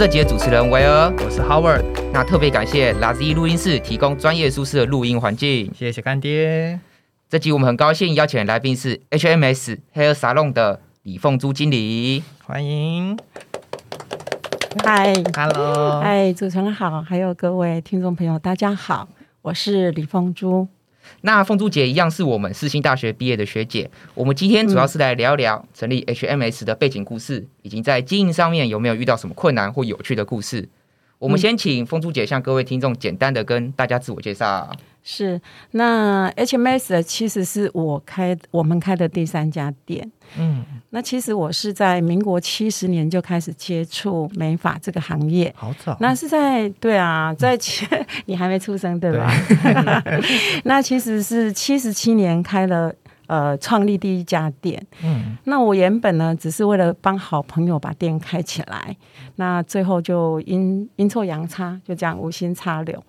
这集的主持人维尔。我是 Howard，那特别感谢 Lazy 录音室提供专业舒适的录音环境。谢谢干爹。这集我们很高兴邀请的来宾是 HMS Hair Salon 的李凤珠经理。欢迎嗨，，Hello，嗨，主持人好，还有各位听众朋友，大家好，我是李凤珠。那凤珠姐一样是我们世新大学毕业的学姐。我们今天主要是来聊聊成立 HMS 的背景故事，以及在经营上面有没有遇到什么困难或有趣的故事。我们先请凤珠姐向各位听众简单的跟大家自我介绍。是，那 HMS 其实是我开我们开的第三家店。嗯，那其实我是在民国七十年就开始接触美发这个行业。好早，那是在对啊，在前 你还没出生对吧？那其实是七十七年开了呃创立第一家店。嗯，那我原本呢，只是为了帮好朋友把店开起来，那最后就阴阴错阳差，就这样无心插柳，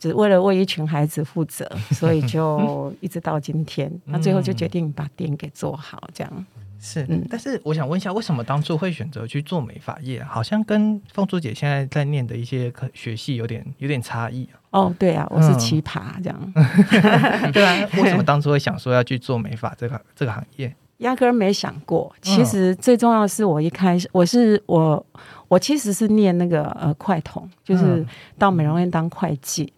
只为了为一群孩子负责，所以 就一直到今天。那最后就决定把店给做好，这样。是嗯，但是我想问一下，为什么当初会选择去做美发业？好像跟凤珠姐现在在念的一些科学系有点有点差异啊。哦，对啊，我是嗯奇葩，这样，对啊，为什么当初会想说要去做美发这个这个行业？压根儿没想过。其实最重要的是，我一开始我是我我其实是念那个呃会统，就是嗯到美容院当会计。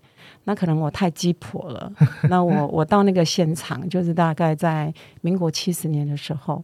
那可能我太鸡婆了。那我我到那个现场，就是大概在民国七十年的时候，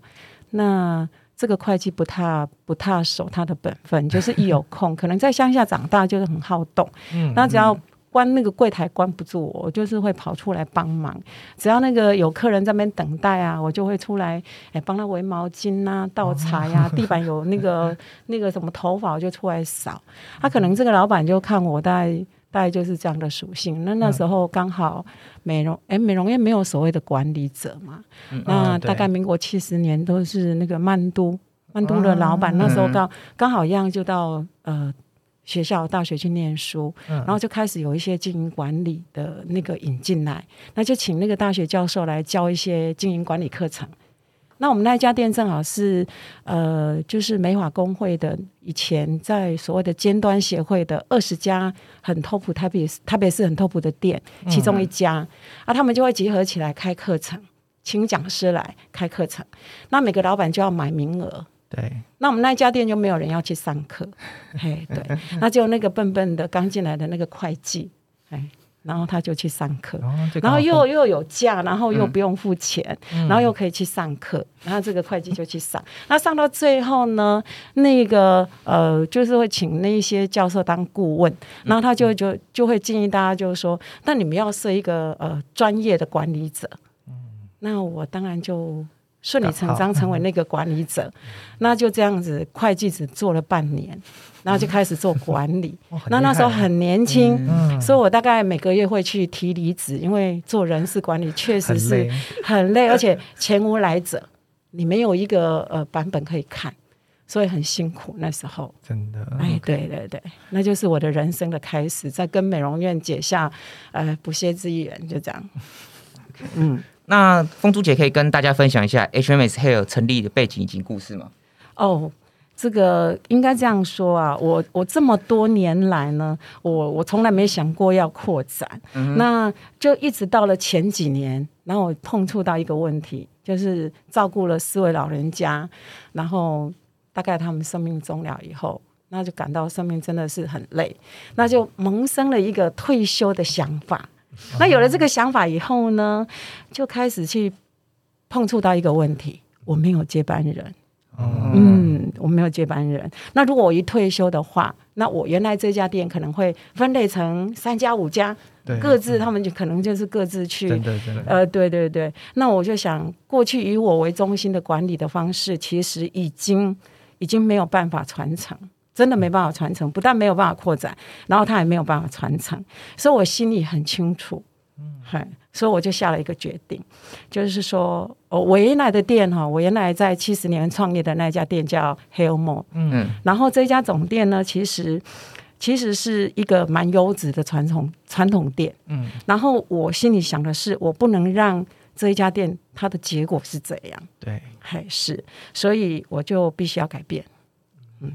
那这个会计不太不太守他的本分，就是一有 空，可能在乡下长大，就是很好动。嗯那只要关那个柜台关不住我，我就是会跑出来帮忙。只要那个有客人在那边等待啊，我就会出来，哎，帮他围毛巾啊、倒茶呀、地板有那个那个什么头发，我就出来扫。他可能这个老板就看我大概。大概就是这样的属性。那那时候刚好美容，哎、美容院没有所谓的管理者嘛。那大概民国七十年都是那个曼都，曼都的老板、那时候刚刚好一样就到呃学校大学去念书，嗯然后就开始有一些经营管理的那个引进来，那就请那个大学教授来教一些经营管理课程。那我们那一家店正好是呃，就是美法工会的以前在所谓的尖端协会的二十家很 top 台北台北市很 top 的店，其中一家、啊，他们就会集合起来开课程，请讲师来开课程，那每个老板就要买名额，对，那我们那家店就没有人要去上课，嘿，对，那就那个笨笨的刚进来的那个会计，哎，然后他就去上课，然后就然后又又有假，然后又不用付钱，嗯。然后又可以去上课，然后这个会计就去上。那上到最后呢，那个呃，就是会请那些教授当顾问，然后他就就就会建议大家，就是说，那你们要设一个呃专业的管理者。那我当然就顺理成章成为那个管理者，那就这样子，会计只做了半年，然后就开始做管理。那那时候很年轻，嗯所以我大概每个月会去提离职，因为做人事管理确实是很累很累，而且前无来者，你没有一个呃版本可以看，所以很辛苦那时候。真的，哎，对对对，那就是我的人生的开始，在跟美容院结下呃不懈之缘，就这样。嗯，那凤珠姐可以跟大家分享一下 HMS Hair 成立的背景以及故事吗？哦，这个应该这样说啊，我我这么多年来呢，我我从来没想过要扩展，那就一直到了前几年，然后我碰触到一个问题，就是照顾了四位老人家，然后大概他们生命终了以后。那就感到生命真的是很累，那就萌生了一个退休的想法。那有了这个想法以后呢，就开始去碰触到一个问题：我没有接班人。哦嗯，我没有接班人。那如果我一退休的话，那我原来这家店可能会分类成三家、五家，对，各自他们就可能就是各自去呃，对对对，那我就想，过去以我为中心的管理的方式，其实已经已经没有办法传承，真的没办法传承，不但没有办法扩展，然后他也没有办法传承，所以我心里很清楚，嗯，嗨，所以我就下了一个决定，就是说，哦，我原来的店哈，我原来在七十年创业的那家店叫 Hail More 嗯。然后这家总店呢，其实其实是一个蛮优质的传统传统店。嗯，然后我心里想的是，我不能让这一家店它的结果是怎样，对，还是，所以我就必须要改变。嗯，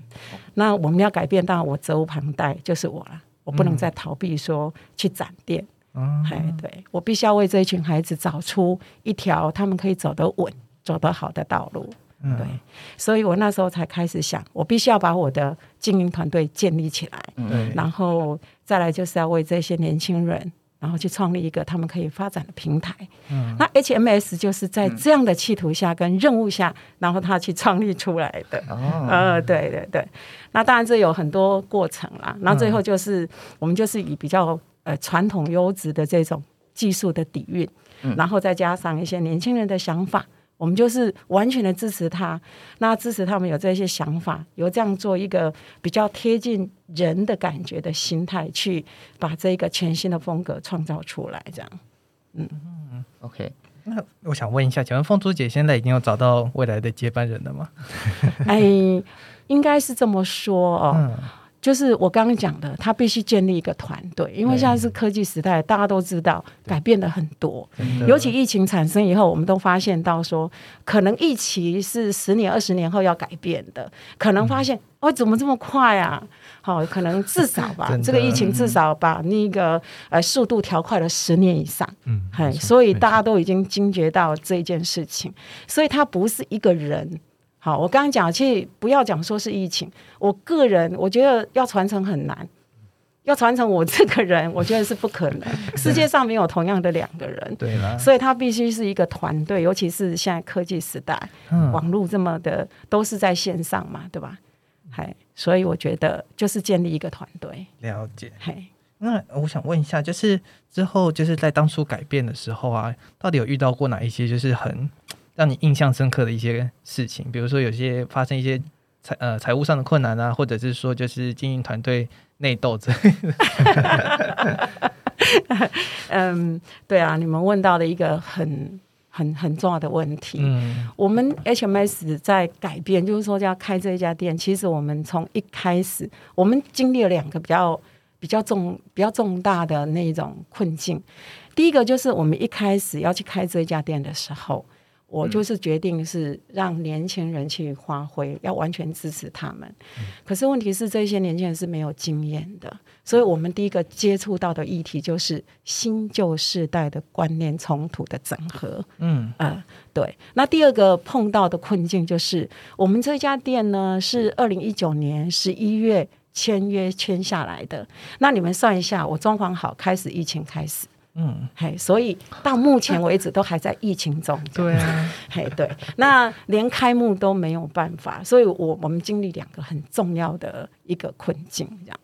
那我们要改变，当然我责无旁贷，就是我了，我不能再逃避说去展店。嗯，哎，对我必须要为这一群孩子找出一条他们可以走得稳、走得好的道路。嗯对，所以我那时候才开始想，我必须要把我的经营团队建立起来，嗯，然后再来就是要为这些年轻人，然后去创立一个他们可以发展的平台。嗯那 HMS 就是在这样的企图下跟任务下，然后他去创立出来的。哦，呃，对对对，那当然这有很多过程啦。那最后就是、我们就是以比较呃传统优质的这种技术的底蕴，然后再加上一些年轻人的想法，我们就是完全的支持他，那支持他们有这些想法，有这样做一个比较贴近人的感觉的心态，去把这个全新的风格创造出来，这样。嗯 OK，那我想问一下，请问凤珠姐现在已经有找到未来的接班人了吗？哎，应该是这么说哦。嗯，就是我刚刚讲的，他必须建立一个团队，因为现在是科技时代，大家都知道改变了很多。尤其疫情产生以后，我们都发现到说，可能疫情是十年、二十年后要改变的，可能发现、哦，怎么这么快啊？好、可能至少吧 这个疫情至少把那个呃速度调快了十年以上。嗯，嘿，所以大家都已经惊觉到这件事情，所以它不是一个人。好，我刚刚讲，其实不要讲说是疫情，我个人我觉得要传承很难，要传承我这个人，我觉得是不可能。世界上没有同样的两个人，对啦，所以他必须是一个团队，尤其是现在科技时代，嗯网络这么的都是在线上嘛，对吧？嘿，所以我觉得就是建立一个团队，了解。嘿。那我想问一下，就是之后就是在当初改变的时候啊，到底有遇到过哪一些就是很让你印象深刻的一些事情？比如说有些发生一些财呃财务上的困难啊，或者是说就是经营团队内斗之类的。嗯，对啊，你们问到的一个很很很重要的问题。嗯我们 HMS 在改变，就是说要开这一家店。其实我们从一开始，我们经历了两个比较比较重、比较重大的那一种困境。第一个就是我们一开始要去开这一家店的时候，我就是决定是让年轻人去发挥，要完全支持他们。可是问题是，这些年轻人是没有经验的，所以我们第一个接触到的议题就是新旧世代的观念冲突的整合。嗯呃，对。那第二个碰到的困境就是，我们这家店呢是二零一九年十一月签约签下来的。那你们算一下，我装潢好，开始疫情开始，嗯，嘿，所以到目前为止都还在疫情中。对啊，嘿，对，那连开幕都没有办法，所以我我们经历两个很重要的一个困境，这样。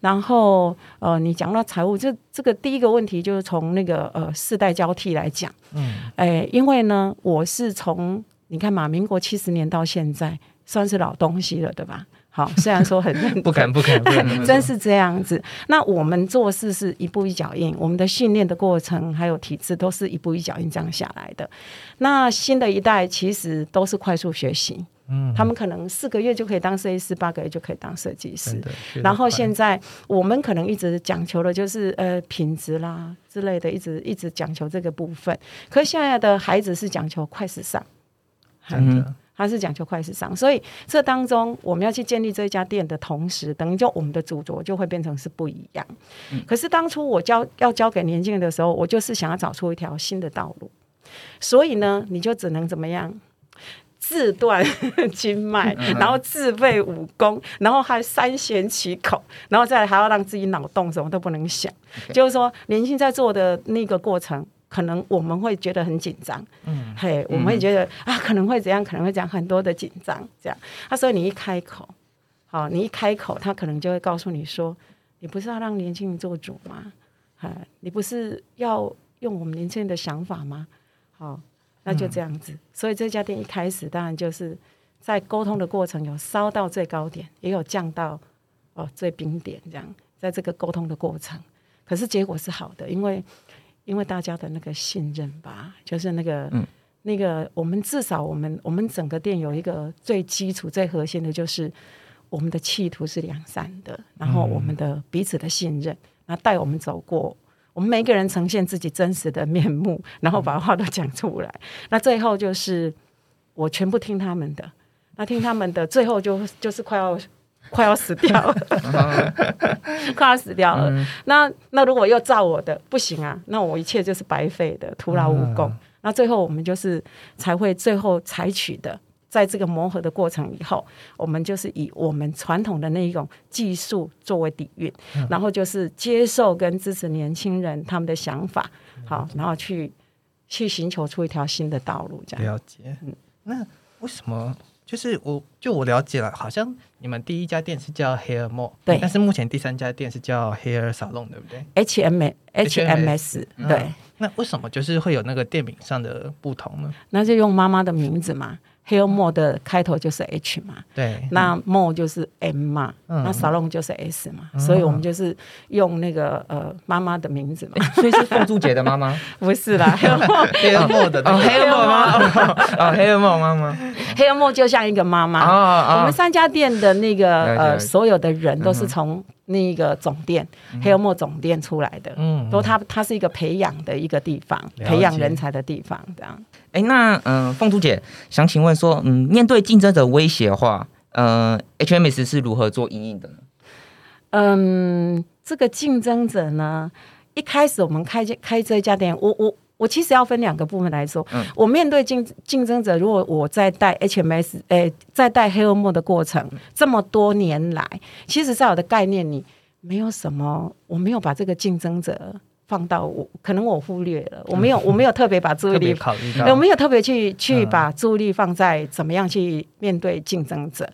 然后呃，你讲到财务，这这个第一个问题就是从那个呃世代交替来讲，嗯哎，因为呢，我是从你看嘛，民国七十年到现在，算是老东西了，对吧？好，虽然说很认 真不敢不敢真是这样子。那我们做事是一步一脚印，我们的训练的过程还有体制都是一步一脚印这样下来的。那新的一代其实都是快速学习，嗯，他们可能四个月就可以当设计师，八个月就可以当设计师然后现在我们可能一直讲求的就是呃品质啦之类的，一直一直讲求这个部分。可是现在的孩子是讲求快时尚，真的，他是讲求快时尚，所以这当中我们要去建立这家店的同时，等于就我们的主轴就会变成是不一样。可是当初我教要教给年轻人的时候，我就是想要找出一条新的道路，所以呢，你就只能怎么样？自断 经脉，然后自备武功，然后还三缄其口，然后再来还要让自己脑洞什么都不能想。就是说，年轻在做的那个过程，可能我们会觉得很紧张，嗯嘿，我们会觉得、啊，可能会怎样，可能会讲很多的紧张，这样。他说你一开口，好，你一开口，他可能就会告诉你说，你不是要让年轻人做主吗？哎，你不是要用我们年轻人的想法吗？好，那就这样子。所以这家店一开始当然就是在沟通的过程有烧到最高点，也有降到哦最冰点，这样在这个沟通的过程，可是结果是好的，因为因为大家的那个信任吧，就是那个、嗯那个我们至少我们我们整个店有一个最基础最核心的就是我们的企图是良善的，然后我们的彼此的信任，然后带我们走过我们每个人呈现自己真实的面目，然后把话都讲出来。那最后就是我全部听他们的，那听他们的，最后就就是快要快要死掉了，快要死掉了。那那如果又照我的，不行啊，那我一切就是白费的，徒劳无功。那最后我们就是才会最后采取的。在这个磨合的过程以后，我们就是以我们传统的那一种技术作为底蕴，然后就是接受跟支持年轻人他们的想法，好，然后去去寻求出一条新的道路。这样了解。嗯，那为什么？就是我就我了解了，好像你们第一家店是叫 Hair More，对，但是目前第三家店是叫 Hair Salon，对不对？H M H M S，对。那为什么就是会有那个店名上的不同呢？那就用妈妈的名字嘛。Hair Mo 的开头就是 H 嘛，对，那 Mo 就是 M 嘛，那 Salon 就是 S 嘛，所以我们就是用那个呃妈妈的名字嘛，所以是凤珠姐的妈妈，不是啦，Hair Mo 的哦，Hair Mo 妈妈，哦，Hair Mo 妈妈，Hair Mo 就像一个妈妈，我们三家店的那个呃所有的人都是从。那个总店，黑油墨总店出来的，嗯，都它它是一个培养的一个地方，培养人才的地方，这样。哎，那嗯，凤珠姐想请问说，嗯，面对竞争者威胁的话，呃，HMS 是如何做应应的呢？嗯，这个竞争者呢，一开始我们开开这家店，我我。我其实要分两个部分来说，嗯我面对竞竞争者，如果我在带 HMS，诶，在带黑欧墨的过程，这么多年来，其实在我的概念里，没有什么，我没有把这个竞争者。放到我可能我忽略了，我没有我没有特别把注意力考虑到，我没有特别去去把注意力放在怎么样去面对竞争者。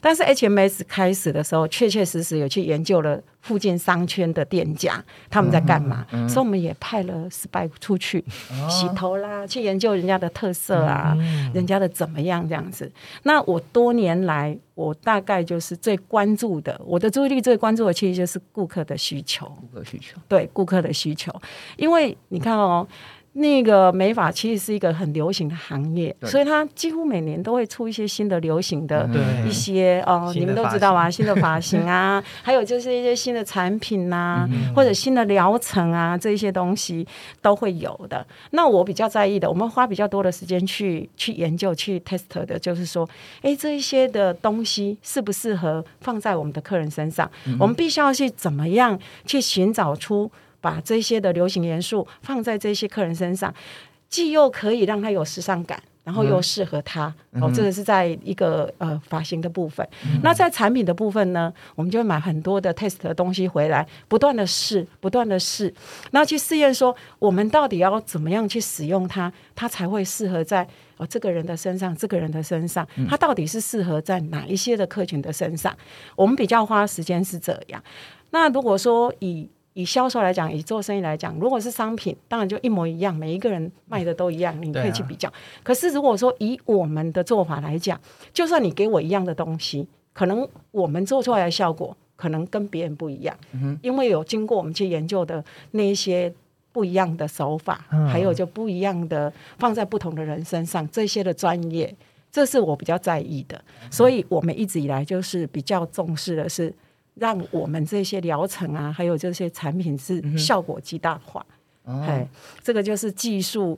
但是 HMS 开始的时候，确确实实有去研究了附近商圈的店家他们在干嘛，所以我们也派了 spy 出去洗头啦，去研究人家的特色啊，人家的怎么样这样子。那我多年来。我大概就是最关注的，我的注意力最关注的其实就是顾客的需求。顾客需求，对顾客的需求，因为你看哦。那个美发其实是一个很流行的行业，所以它几乎每年都会出一些新的流行的一些哦，你们都知道啊，新的 发型啊，还有就是一些新的产品呐，或者新的疗程啊，这些东西都会有的。那我比较在意的，我们花比较多的时间去去研究、去 test 的，就是说，哎，这一些的东西适不适合放在我们的客人身上？我们必须要去怎么样去寻找出。把这些的流行元素放在这些客人身上，既又可以让他有时尚感，然后又适合他。哦，这个是在一个呃发型的部分。那在产品的部分呢，我们就会买很多的 test 的东西回来，不断的试，不断的试，那去试验说我们到底要怎么样去使用它，它才会适合在哦这个人的身上，这个人的身上，它到底是适合在哪一些的客群的身上？我们比较花时间是这样。那如果说以以销售来讲，以做生意来讲，如果是商品，当然就一模一样，每一个人卖的都一样，你可以去比较。可是如果说以我们的做法来讲，就算你给我一样的东西，可能我们做出来的效果可能跟别人不一样，因为有经过我们去研究的那一些不一样的手法，还有就不一样的放在不同的人身上，这些的专业，这是我比较在意的。所以我们一直以来就是比较重视的是。让我们这些疗程啊，还有这些产品是效果极大化。哎，这个就是技术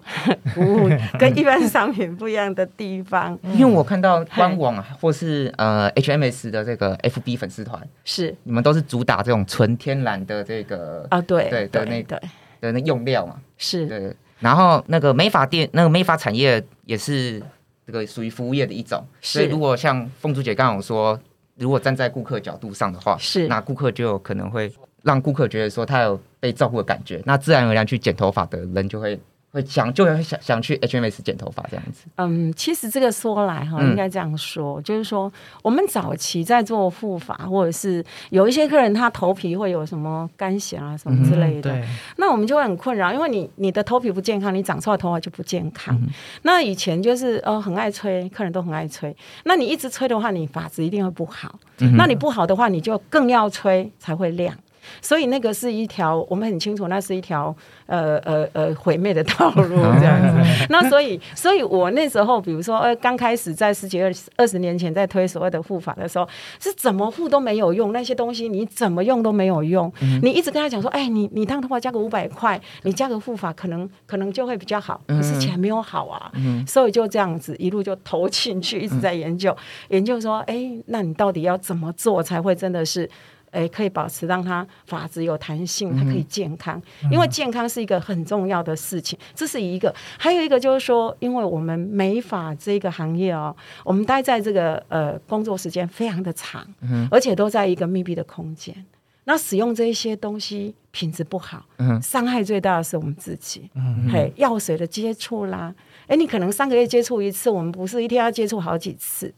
服务跟一般商品不一样的地方。因为我看到官网或是呃 HMS 的这个 FB 粉丝团，是你们都是主打这种纯天然的这个啊，对对的那对的那用料嘛，是。对，然后那个美发店，那个美发产业也是这个属于服务业的一种。所以如果像凤珠姐刚刚说。如果站在顾客角度上的话，是那顾客就有可能会让顾客觉得说他有被照顾的感觉，那自然而然去剪头发的人就会。会想就会想想去 HMS 剪头发这样子。嗯，其实这个说来哈，应该这样说，就是说我们早期在做护发，或者是有一些客人他头皮会有什么干癣啊什么之类的，那我们就会很困扰，因为你你的头皮不健康，你长出来头发就不健康。那以前就是呃很爱吹，客人都很爱吹，那你一直吹的话，你发质一定会不好。那你不好的话，你就更要吹才会亮。所以那个是一条我们很清楚，那是一条呃呃呃毁灭的道路这样子。那所以，所以我那时候，比如说呃，刚开始在十几二二十年前在推所谓的护法的时候，是怎么护都没有用，那些东西你怎么用都没有用。你一直跟他讲说，哎，你你烫头发加个五百块，你加个护法，可能可能就会比较好。可是钱没有好啊，所以就这样子一路就投进去，一直在研究研究说，哎，那你到底要怎么做才会真的是？诶，可以保持让它发质有弹性，它可以健康，因为健康是一个很重要的事情。这是一个，还有一个就是说，因为我们美发这个行业哦，我们待在这个呃工作时间非常的长，而且都在一个密闭的空间，那使用这一些东西品质不好，嗯伤害最大的是我们自己，嗯嘿，药水的接触啦。哎，你可能三个月接触一次，我们不是一天要接触好几次。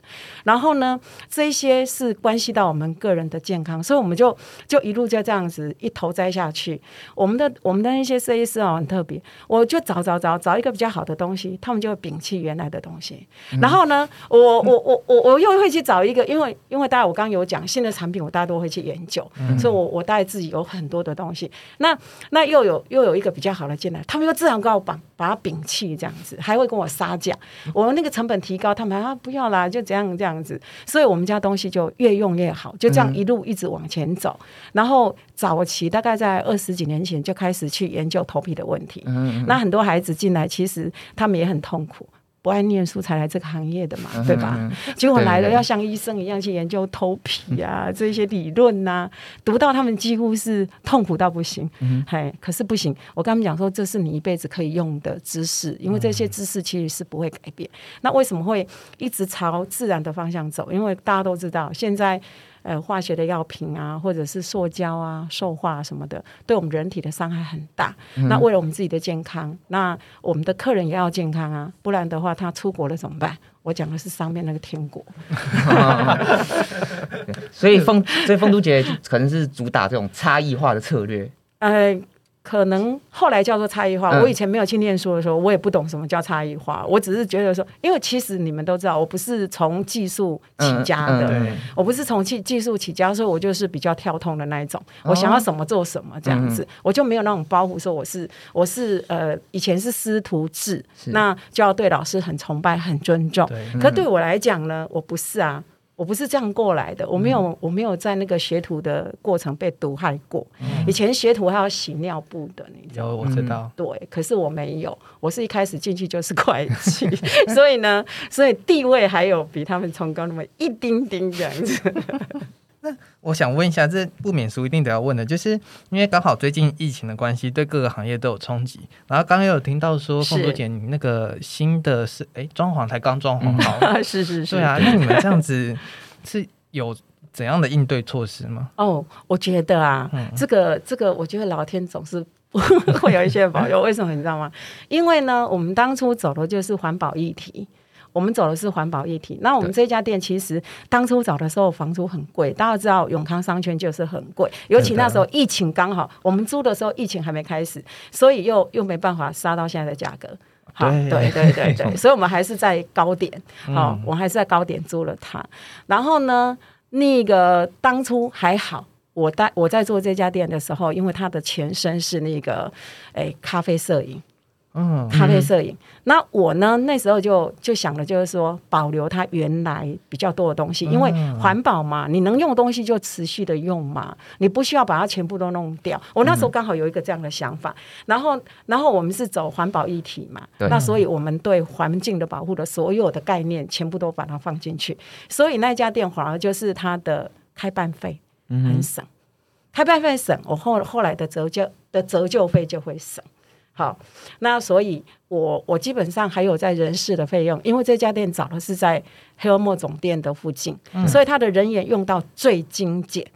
然后呢，这些是关系到我们个人的健康，所以我们就就一路就这样子一头栽下去。我们的我们的那些设计师哦，很特别，我就找找找找一个比较好的东西，他们就会摒弃原来的东西。然后呢，我我我我我又会去找一个，因为因为大家我刚刚有讲新的产品，我大家都会去研究，所以我我大概自己有很多的东西。那那又有又有一个比较好的进来，他们又自然告我把把它摒弃这样子，还。还会跟我杀价，我们那个成本提高，他们啊不要啦，就这样这样子，所以我们家东西就越用越好，就这样一路一直往前走。然后早期大概在二十几年前就开始去研究头皮的问题，那很多孩子进来，其实他们也很痛苦。不爱念书才来这个行业的嘛，对吧？结果来了要像医生一样去研究头皮啊这些理论呐，读到他们几乎是痛苦到不行。嘿，可是不行，我跟他们讲说，这是你一辈子可以用的知识，因为这些知识其实是不会改变。那为什么会一直朝自然的方向走？因为大家都知道现在。呃，化学的药品啊，或者是塑胶啊、塑化什么的，对我们人体的伤害很大。那为了我们自己的健康，那我们的客人也要健康啊，不然的话，他出国了怎么办？我讲的是上面那个天国。所以凤，所以凤都姐可能是主打这种差异化的策略。呃。可能后来叫做差异化。我以前没有去念书的时候，我也不懂什么叫差异化。我只是觉得说，因为其实你们都知道，我不是从技术起家的，我不是从技技术起家，所以我就是比较跳通的那一种。我想要什么做什么这样子，我就没有那种包袱，说我是我是呃以前是师徒制，那就要对老师很崇拜、很尊重。可对我来讲呢，我不是啊。我不是这样过来的，我没有，我没有在那个学徒的过程被毒害过。以前学徒还要洗尿布的，你知道？我知道。对，可是我没有，我是一开始进去就是会计，所以呢，所以地位还有比他们崇高那么一丁丁这样子。那我想问一下，这不免俗一定得要问的，就是因为刚好最近疫情的关系，对各个行业都有冲击。然后刚刚有听到说，凤多姐，你那个新的是哎，装潢才刚装潢好，是是是，对啊。那你们这样子是有怎样的应对措施吗？哦，我觉得啊，这个这个，我觉得老天总是 会有一些保佑。为什么你知道吗？因为呢，我们当初走的就是环保议题。我们走的是环保一体。那我们这家店其实当初找的时候房租很贵，大家知道永康商圈就是很贵，尤其那时候疫情刚好，我们租的时候疫情还没开始，所以又又没办法杀到现在的价格。好，对对对对，所以我们还是在高点，好，我还是在高点租了它。然后呢，那个当初还好，我在我在做这家店的时候，因为它的前身是那个诶咖啡摄影。嗯，咖啡摄影。那我呢？那时候就就想的就是说，保留它原来比较多的东西，因为环保嘛，你能用的东西就持续的用嘛，你不需要把它全部都弄掉。我那时候刚好有一个这样的想法，然后，然后我们是走环保一体嘛，那所以我们对环境的保护的所有的概念，全部都把它放进去。所以那家店反而就是它的开办费很省，开办费省，我后后来的折旧的折旧费就会省。好，那所以，我我基本上还有在人事的费用，因为这家店找的是在黑欧莫总店的附近，所以他的人员用到最精简。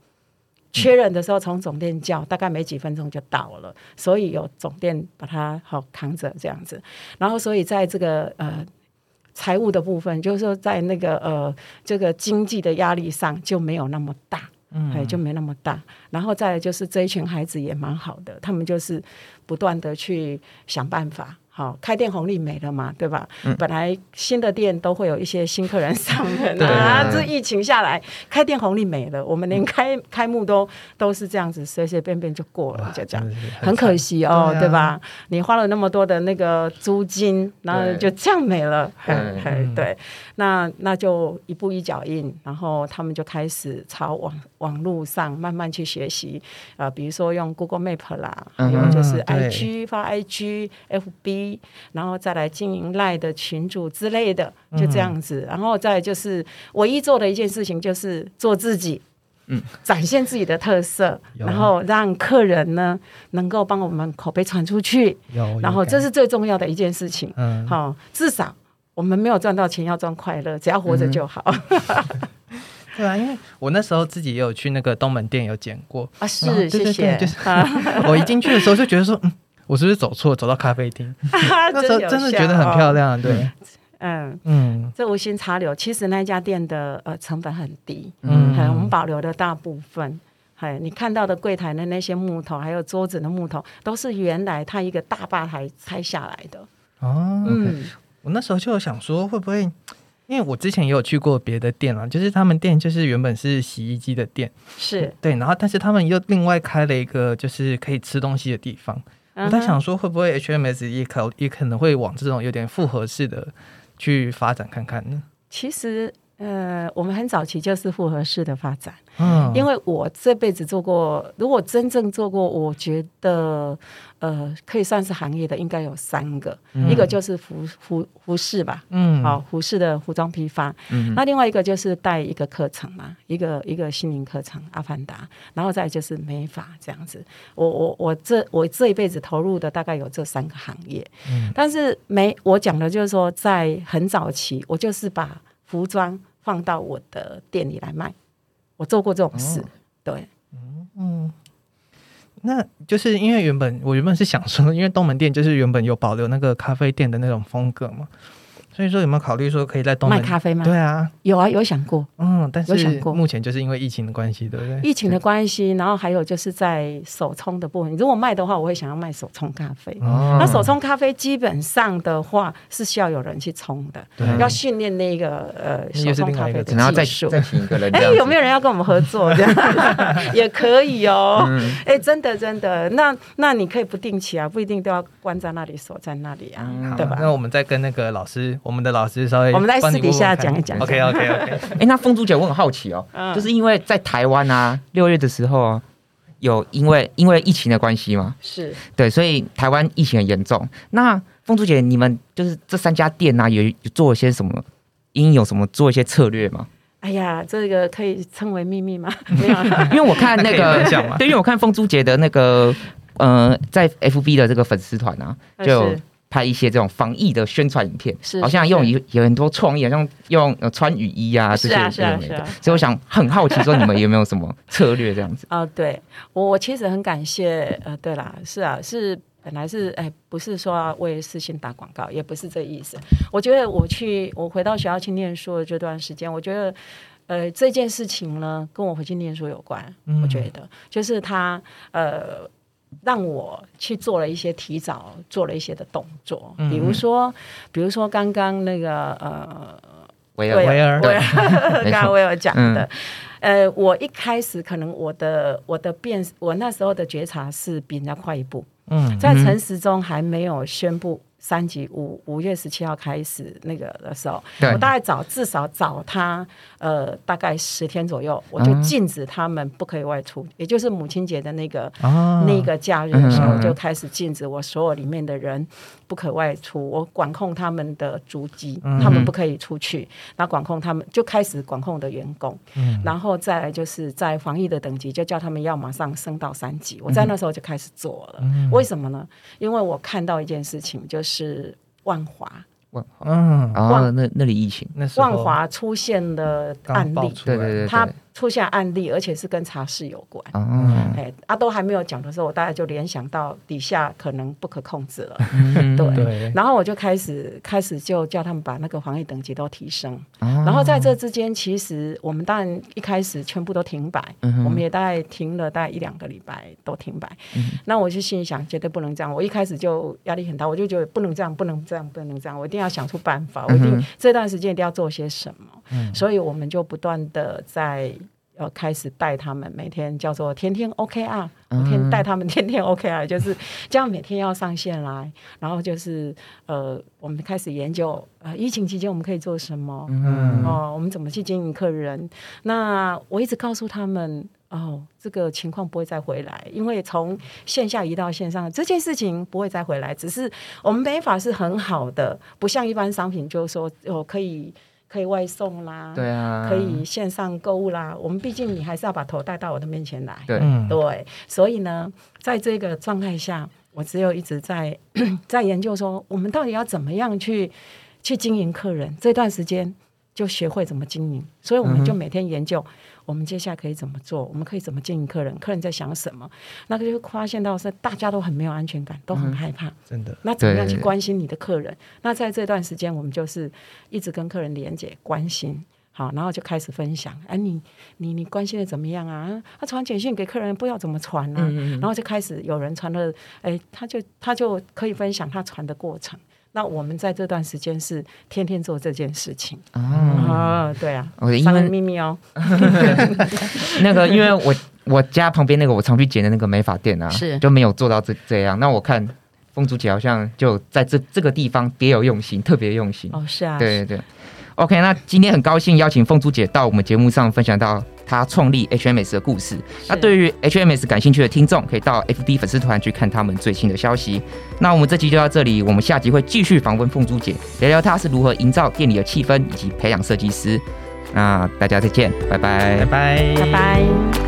缺人的时候从总店叫，大概没几分钟就到了，所以有总店把它好扛着这样子。然后，所以在这个呃财务的部分，就是说在那个呃这个经济的压力上就没有那么大。嗯，就没那么大。然后再来就是这一群孩子也蛮好的，他们就是不断的去想办法，好，开店红利没了嘛，对吧？嗯。本来新的店都会有一些新客人上门对。啊，这疫情下来，开店红利没了，我们连开开幕都都是这样子，随随便便就过了，就这样。很可惜哦，对啊。对吧？你花了那么多的那个租金，然后就这样没了，对，那那就一步一脚印，然后他们就开始朝网网络上慢慢去学习，呃，比如说用 Google Map 啦，还嗯。有就是 IG 发 IG、FB，然后再来经营赖的群主之类的，就这样子，然后再就是唯一做的一件事情就是做自己。嗯，展现自己的特色，然后让客人呢能够帮我们口碑传出去，有，然后这是是最重要的一件事情。嗯，好、至少我们没有赚到钱，要赚快乐，只要活着就好、对啊，因为我那时候自己也有去那个东门店有剪过，啊！是，对对谢谢。就是啊，我一进去的时候就觉得说，嗯，我是不是走错，走到咖啡厅？那时候真的觉得很漂。哦亮，对，嗯，嗯这无心插柳，其实那家店的呃成本很低，嗯我们保留的大部分。还你看到的柜台的那些木头，还有桌子的木头，都是原来它一个大吧台拆下来的。哦，嗯，我那时候就有想说，会不会？因为我之前也有去过别的店啊，就是他们店就是原本是洗衣机的店，是。对，然后但是他们又另外开了一个就是可以吃东西的地方。我在想说，会不会 HMS 也可也可能会往这种有点复合式的去发展看看呢？其实呃，我们很早期就是复合式的发展。嗯，因为我这辈子做过，如果真正做过，我觉得呃，可以算是行业的，应该有三个，嗯。一个就是服服服饰吧。嗯。好，服饰的服装批发，嗯。那另外一个就是带一个课程嘛，一个一个心灵课程《阿凡达》，然后再就是美发这样子。我我我这我这一辈子投入的大概有这三个行业，嗯。但是没我讲的就是说，在很早期，我就是把服装放到我的店里来卖，我做过这种事，对。嗯，那就是因为原本我原本是想说，因为东门店就是原本有保留那个咖啡店的那种风格嘛，所以说有没有考虑说可以在东门卖咖啡吗？对啊，有啊，有想过。嗯，但是有想过目前就是因为疫情的关系，对不对？疫情的关系，然后还有就是在手冲的部分，如果卖的话，我会想要卖手冲咖啡。哦那手冲咖啡基本上的话是需要有人去冲的，对要训练那个呃手冲咖啡的然后再技术。再请一个人这 哎，有没有人要跟我们合作？这样 也可以哦。嗯哎，真的真的，那那你可以不定期啊，不一定都要关在那里锁在那里啊，嗯对吧？那我们再跟那个老师，我们的老师稍微我们在私底下讲一讲 OK OK OK，哎、那凤珠姐，我很好奇哦，嗯就是因为在台湾啊，六月的时候啊，有因为因为疫情的关系嘛，是对，所以台湾疫情很严重。那凤珠姐，你们就是这三家店啊，有有做一些什么？应有什么做一些策略吗？哎呀，这个可以称为秘密吗？没有，因为我看那个 对，因为我看凤珠姐的那个呃，在 FB 的这个粉丝团啊，就拍一些这种防疫的宣传影片，是好像用有有很多创意，好像用呃穿雨衣啊这些是啊是所以我想很好奇，说你们有没有什么策略这样子？呃，对我我其实很感谢，呃，对啦，是啊，是本来是哎，不是说要为事情打广告，也不是这意思。我觉得我去我回到学校去念书的这段时间，我觉得。呃，这件事情呢，跟我回去念书有关。嗯我觉得就是他呃，让我去做了一些提早做了一些的动作，嗯。比如说，比如说刚刚那个呃，维尔，维尔。刚刚维尔讲的，嗯。呃，我一开始可能我的我的变，我那时候的觉察是比人家快一步，嗯。在诚实中还没有宣布三级五五月十七号开始那个的时候，我大概找至少找他呃大概十天左右，我就嗯。禁止他们不可以外出，也就是母亲节的那个啊。那个假日的时候，嗯就开始禁止我所有里面的人不可外出，我管控他们的足迹，嗯。他们不可以出去，那管控他们就开始管控我的员工，嗯。然后再来就是在防疫的等级，就叫他们要马上升到三级。我在那时候就开始做了，嗯。为什么呢？因为我看到一件事情，就是万华，万嗯，然后那那里疫情，那时候。万华出现的案例，对对对，它对出现案例，而且是跟茶室有关。嗯，哎，啊，都还没有讲的时候，我大概就联想到底下可能不可控制了。嗯 对对然后我就开始开始就叫他们把那个防疫等级都提升。哦然后在这之间，其实我们当然一开始全部都停摆，我们也大概停了大概一两个礼拜都停摆。那我就心里想，绝对不能这样。我一开始就压力很大，我就觉得不能这样，不能这样，不能这样，我一定要想出办法，我一定这段时间一定要做些什么。所以我们就不断的在。呃，开始带他们每天叫做天天 OK 啊，我天带他们天天 OK 啊，就是这样每天要上线来，然后就是呃，我们开始研究呃，疫情期间我们可以做什么，嗯哦，我们怎么去经营客人？那我一直告诉他们，哦，这个情况不会再回来，因为从线下移到线上这件事情不会再回来，只是我们美法是很好的，不像一般商品，就是说哦可以可以外送啦，对啊，可以线上购物啦。我们毕竟你还是要把头带到我的面前来，对，所以呢，在这个状态下，我只有一直在 在研究说，我们到底要怎么样去去经营客人。这段时间就学会怎么经营，所以我们就每天研究，我们接下来可以怎么做，我们可以怎么经营客人，客人在想什么。那个就发现到是大家都很没有安全感，都很害怕。真的，那怎么样去关心你的客人？那在这段时间，我们就是一直跟客人连接、关心，好，然后就开始分享。哎、你你你关心的怎么样啊？他传简讯给客人，不知道怎么传啊。然后就开始有人传了，哎，他就他就可以分享他传的过程。那我们在这段时间是天天做这件事情哦，啊，对啊，哦因商人为秘密哦，那个，因为我我家旁边那个我常去剪的那个美发店啊，是就没有做到这这样。那我看凤竹姐好像就在这这个地方别有用心，特别用心。哦是啊，对对对。OK，那今天很高兴邀请凤珠姐到我们节目上分享到她创立 HMS 的故事。那对于 HMS 感兴趣的听众，可以到 FB 粉丝团去看他们最新的消息。那我们这集就到这里，我们下集会继续访问凤珠姐，聊聊她是如何营造店里的气氛以及培养设计师。那大家再见，拜拜拜拜，拜拜。